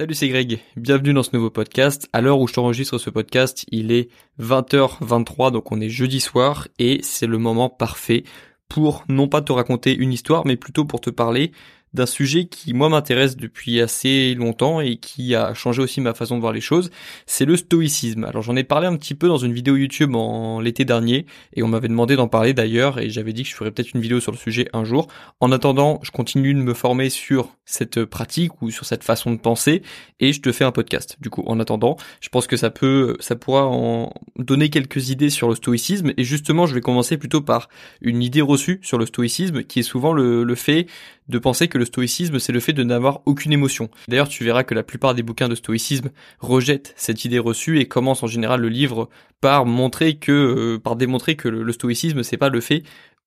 Salut, c'est Greg. Bienvenue dans ce nouveau podcast. À l'heure où je t'enregistre ce podcast, il est 20h23, donc on est jeudi soir et c'est le moment parfait pour non pas te raconter une histoire, mais plutôt pour te parler d'un sujet qui moi m'intéresse depuis assez longtemps et qui a changé aussi ma façon de voir les choses, c'est le stoïcisme. Alors j'en ai parlé un petit peu dans une vidéo YouTube en l'été dernier et on m'avait demandé d'en parler d'ailleurs et j'avais dit que je ferais peut-être une vidéo sur le sujet un jour. En attendant, je continue de me former sur cette pratique ou sur cette façon de penser et je te fais un podcast. Du coup, en attendant, je pense que ça peut ça pourra en donner quelques idées sur le stoïcisme et justement, je vais commencer plutôt par une idée reçue sur le stoïcisme qui est souvent le, le fait de penser que le stoïcisme, c'est le fait de n'avoir aucune émotion. D'ailleurs, tu verras que la plupart des bouquins de stoïcisme rejettent cette idée reçue et commencent en général le livre par montrer que, euh, par démontrer que le, le stoïcisme, c'est pas le fait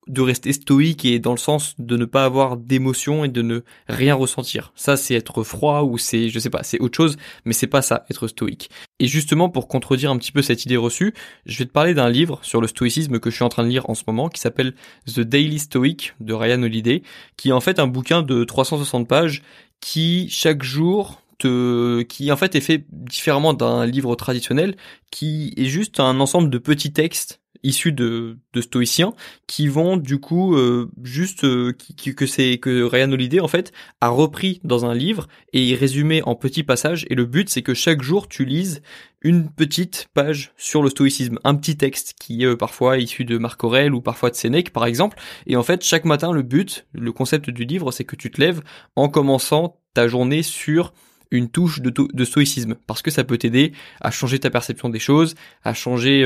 de rester stoïque et dans le sens de ne pas avoir d'émotion et de ne rien ressentir. Ça, c'est être froid ou c'est, je sais pas, c'est autre chose, mais c'est pas ça, être stoïque. Et justement, pour contredire un petit peu cette idée reçue, je vais te parler d'un livre sur le stoïcisme que je suis en train de lire en ce moment, qui s'appelle The Daily Stoic de Ryan Holiday, qui est en fait un bouquin de 360 pages qui, chaque jour, te, qui en fait est fait différemment d'un livre traditionnel, qui est juste un ensemble de petits textes issus de, de stoïciens qui vont du coup euh, juste euh, qui, que c'est que Ryan Holiday en fait a repris dans un livre et résumé en petits passages. Et le but c'est que chaque jour tu lises une petite page sur le stoïcisme, un petit texte qui est euh, parfois issu de Marc Aurèle ou parfois de Sénèque par exemple. Et en fait chaque matin le but, le concept du livre c'est que tu te lèves en commençant ta journée sur une touche de, de, stoïcisme. Parce que ça peut t'aider à changer ta perception des choses, à changer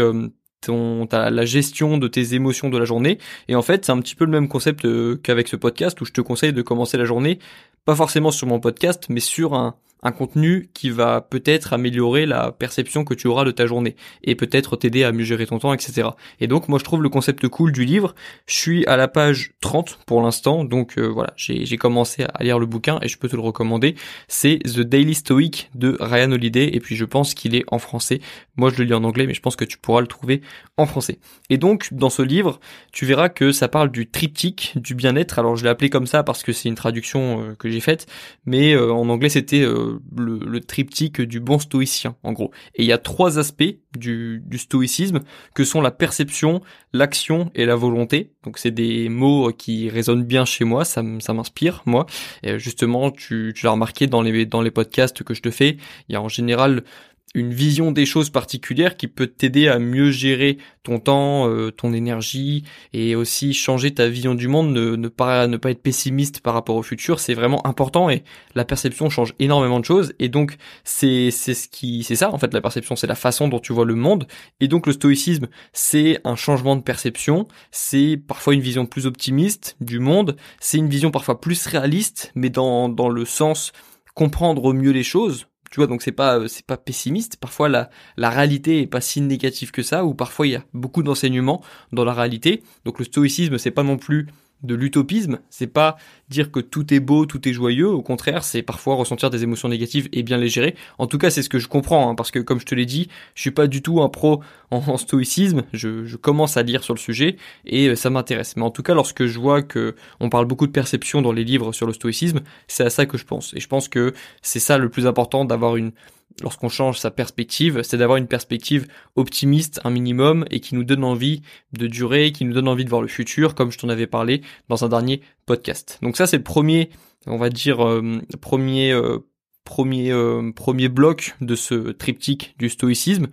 ton la gestion de tes émotions de la journée. Et en fait c'est un petit peu le même concept euh, qu'avec ce podcast où je te conseille de commencer la journée pas forcément sur mon podcast mais sur un un contenu qui va peut-être améliorer la perception que tu auras de ta journée et peut-être t'aider à mieux gérer ton temps, etc. Et donc moi je trouve le concept cool du livre. Je suis à la page 30 pour l'instant, donc euh, voilà, j'ai commencé à lire le bouquin et je peux te le recommander. C'est The Daily Stoic de Ryan Holiday et puis je pense qu'il est en français. Moi je le lis en anglais mais je pense que tu pourras le trouver en français. Et donc dans ce livre, tu verras que ça parle du triptyque du bien-être. Alors je l'ai appelé comme ça parce que c'est une traduction euh, que j'ai faite, mais euh, en anglais c'était le, triptyque du bon stoïcien, en gros. Et il y a trois aspects du, stoïcisme que sont la perception, l'action et la volonté. Donc c'est des mots qui résonnent bien chez moi, ça, m'inspire, moi. Et justement, tu, l'as remarqué dans les, dans les podcasts que je te fais, il y a en général une vision des choses particulières qui peut t'aider à mieux gérer ton temps, euh, ton énergie et aussi changer ta vision du monde, ne, ne, pas ne pas être pessimiste par rapport au futur, c'est vraiment important et la perception change énormément de choses et donc c'est c'est ce qui c'est ça en fait la perception, c'est la façon dont tu vois le monde et donc le stoïcisme, c'est un changement de perception, c'est parfois une vision plus optimiste du monde, c'est une vision parfois plus réaliste mais dans dans le sens comprendre mieux les choses tu vois, donc c'est pas c'est pas pessimiste. Parfois la la réalité est pas si négative que ça, ou parfois il y a beaucoup d'enseignements dans la réalité. Donc le stoïcisme c'est pas non plus de l'utopisme, c'est pas dire que tout est beau, tout est joyeux, au contraire, c'est parfois ressentir des émotions négatives et bien les gérer. En tout cas, c'est ce que je comprends, hein, parce que comme je te l'ai dit, je suis pas du tout un pro en, stoïcisme, je, je, commence à lire sur le sujet et euh, ça m'intéresse. Mais en tout cas, lorsque je vois que on parle beaucoup de perception dans les livres sur le stoïcisme, c'est à ça que je pense. Et je pense que c'est ça le plus important d'avoir une lorsqu'on change sa perspective, c'est d'avoir une perspective optimiste un minimum et qui nous donne envie de durer, qui nous donne envie de voir le futur, comme je t'en avais parlé dans un dernier podcast. Donc ça c'est le premier, on va dire euh, premier euh, premier euh, premier bloc de ce triptyque du stoïcisme.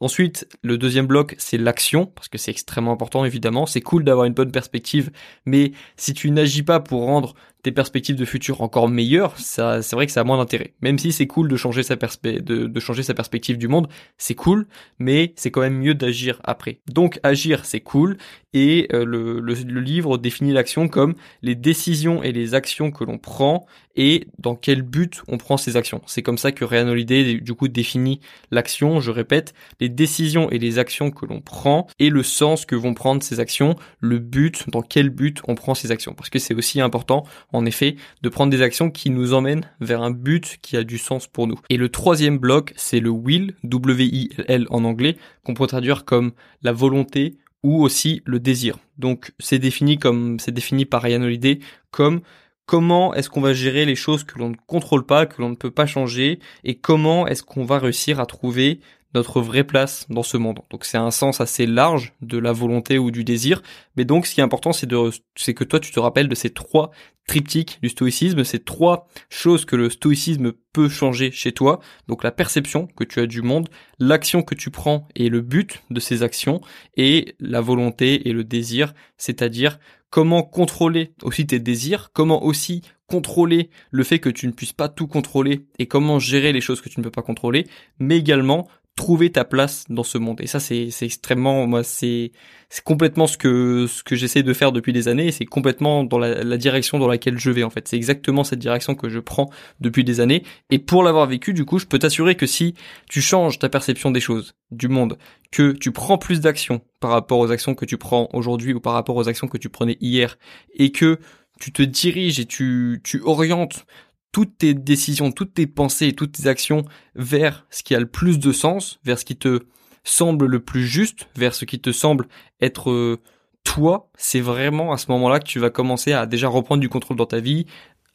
Ensuite, le deuxième bloc, c'est l'action, parce que c'est extrêmement important, évidemment. C'est cool d'avoir une bonne perspective, mais si tu n'agis pas pour rendre tes perspectives de futur encore meilleures, ça, c'est vrai que ça a moins d'intérêt. Même si c'est cool de changer sa perspe de changer sa perspective du monde, c'est cool, mais c'est quand même mieux d'agir après. Donc agir, c'est cool, et euh, le, le, le, livre définit l'action comme les décisions et les actions que l'on prend et dans quel but on prend ces actions. C'est comme ça que Ryan Holiday du coup définit l'action. Je répète, les décisions et les actions que l'on prend et le sens que vont prendre ces actions, le but, dans quel but on prend ces actions. Parce que c'est aussi important en effet, de prendre des actions qui nous emmènent vers un but qui a du sens pour nous. Et le troisième bloc, c'est le will, W-I-L en anglais, qu'on peut traduire comme la volonté ou aussi le désir. Donc c'est défini comme c'est défini par Ryan Holiday comme comment est-ce qu'on va gérer les choses que l'on ne contrôle pas, que l'on ne peut pas changer, et comment est-ce qu'on va réussir à trouver notre vraie place dans ce monde. Donc c'est un sens assez large de la volonté ou du désir, mais donc ce qui est important c'est de c'est que toi tu te rappelles de ces trois triptyques du stoïcisme, ces trois choses que le stoïcisme peut changer chez toi. Donc la perception que tu as du monde, l'action que tu prends et le but de ces actions et la volonté et le désir, c'est-à-dire comment contrôler aussi tes désirs, comment aussi contrôler le fait que tu ne puisses pas tout contrôler et comment gérer les choses que tu ne peux pas contrôler, mais également trouver ta place dans ce monde. Et ça, c'est, extrêmement, moi, c'est, c'est complètement ce que, ce que j'essaie de faire depuis des années. C'est complètement dans la, la, direction dans laquelle je vais, en fait. C'est exactement cette direction que je prends depuis des années. Et pour l'avoir vécu, du coup, je peux t'assurer que si tu changes ta perception des choses, du monde, que tu prends plus d'actions par rapport aux actions que tu prends aujourd'hui ou par rapport aux actions que tu prenais hier, et que tu te diriges et tu, tu orientes toutes tes décisions, toutes tes pensées toutes tes actions vers ce qui a le plus de sens, vers ce qui te semble le plus juste, vers ce qui te semble être euh, toi, c'est vraiment à ce moment-là que tu vas commencer à déjà reprendre du contrôle dans ta vie,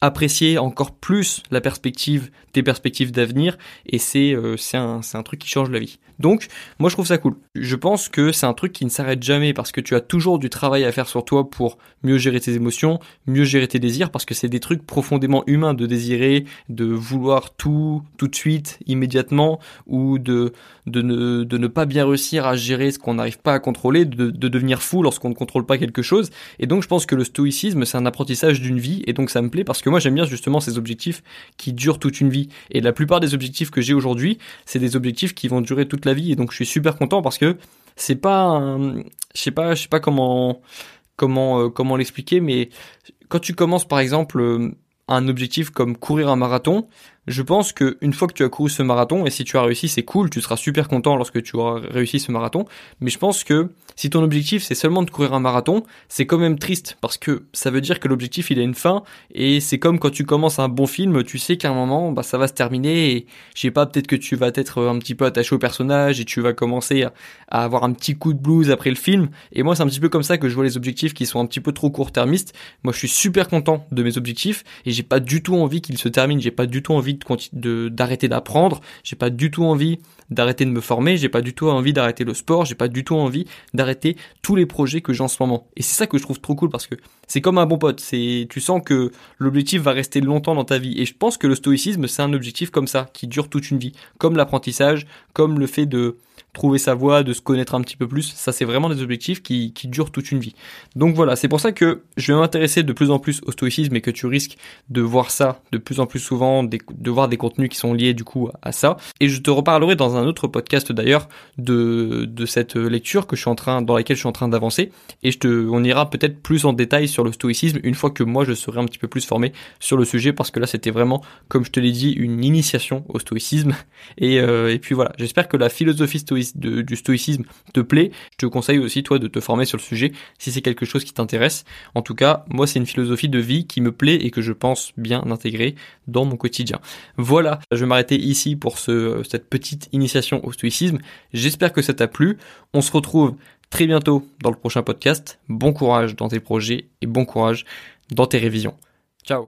apprécier encore plus la perspective, tes perspectives d'avenir, et c'est euh, un, un truc qui change la vie. Donc, moi je trouve ça cool. Je pense que c'est un truc qui ne s'arrête jamais parce que tu as toujours du travail à faire sur toi pour mieux gérer tes émotions, mieux gérer tes désirs, parce que c'est des trucs profondément humains de désirer, de vouloir tout tout de suite, immédiatement, ou de de ne, de ne pas bien réussir à gérer ce qu'on n'arrive pas à contrôler, de devenir fou lorsqu'on ne contrôle pas quelque chose. Et donc je pense que le stoïcisme c'est un apprentissage d'une vie, et donc ça me plaît parce que moi j'aime bien justement ces objectifs qui durent toute une vie. Et la plupart des objectifs que j'ai aujourd'hui, c'est des objectifs qui vont durer toute la vie. Et donc je suis super content parce que c'est pas, je sais pas, je sais pas comment comment euh, comment l'expliquer, mais quand tu commences par exemple euh, un objectif comme courir un marathon, je pense que une fois que tu as couru ce marathon, et si tu as réussi, c'est cool, tu seras super content lorsque tu auras réussi ce marathon. Mais je pense que si ton objectif c'est seulement de courir un marathon, c'est quand même triste parce que ça veut dire que l'objectif il a une fin et c'est comme quand tu commences un bon film, tu sais qu'à un moment bah ça va se terminer et je sais pas peut-être que tu vas être un petit peu attaché au personnage et tu vas commencer à, avoir un petit coup de blues après le film. Et moi c'est un petit peu comme ça que je vois les objectifs qui sont un petit peu trop court-termistes. Moi je suis super content de mes objectifs et j'ai pas du tout envie qu'ils se terminent, j'ai pas du tout envie d'arrêter d'apprendre, j'ai pas du tout envie d'arrêter de me former, j'ai pas du tout envie d'arrêter le sport, j'ai pas du tout envie d'arrêter tous les projets que j'ai en ce moment. Et c'est ça que je trouve trop cool parce que c'est comme un bon pote, c'est tu sens que l'objectif va rester longtemps dans ta vie. Et je pense que le stoïcisme c'est un objectif comme ça qui dure toute une vie, comme l'apprentissage, comme le fait de trouver sa voie, de se connaître un petit peu plus. Ça, c'est vraiment des objectifs qui, qui durent toute une vie. Donc voilà, c'est pour ça que je vais m'intéresser de plus en plus au stoïcisme et que tu risques de voir ça de plus en plus souvent, de voir des contenus qui sont liés du coup à ça. Et je te reparlerai dans un autre podcast d'ailleurs de, de cette lecture que je suis en train, dans laquelle je suis en train d'avancer. Et je te, on ira peut-être plus en détail sur le stoïcisme une fois que moi je serai un petit peu plus formé sur le sujet parce que là c'était vraiment, comme je te l'ai dit, une initiation au stoïcisme. Et, euh, et puis voilà, j'espère que la philosophie du stoïcisme te plaît, je te conseille aussi toi de te former sur le sujet si c'est quelque chose qui t'intéresse. En tout cas, moi c'est une philosophie de vie qui me plaît et que je pense bien intégrer dans mon quotidien. Voilà, je vais m'arrêter ici pour ce, cette petite initiation au stoïcisme. J'espère que ça t'a plu. On se retrouve très bientôt dans le prochain podcast. Bon courage dans tes projets et bon courage dans tes révisions. Ciao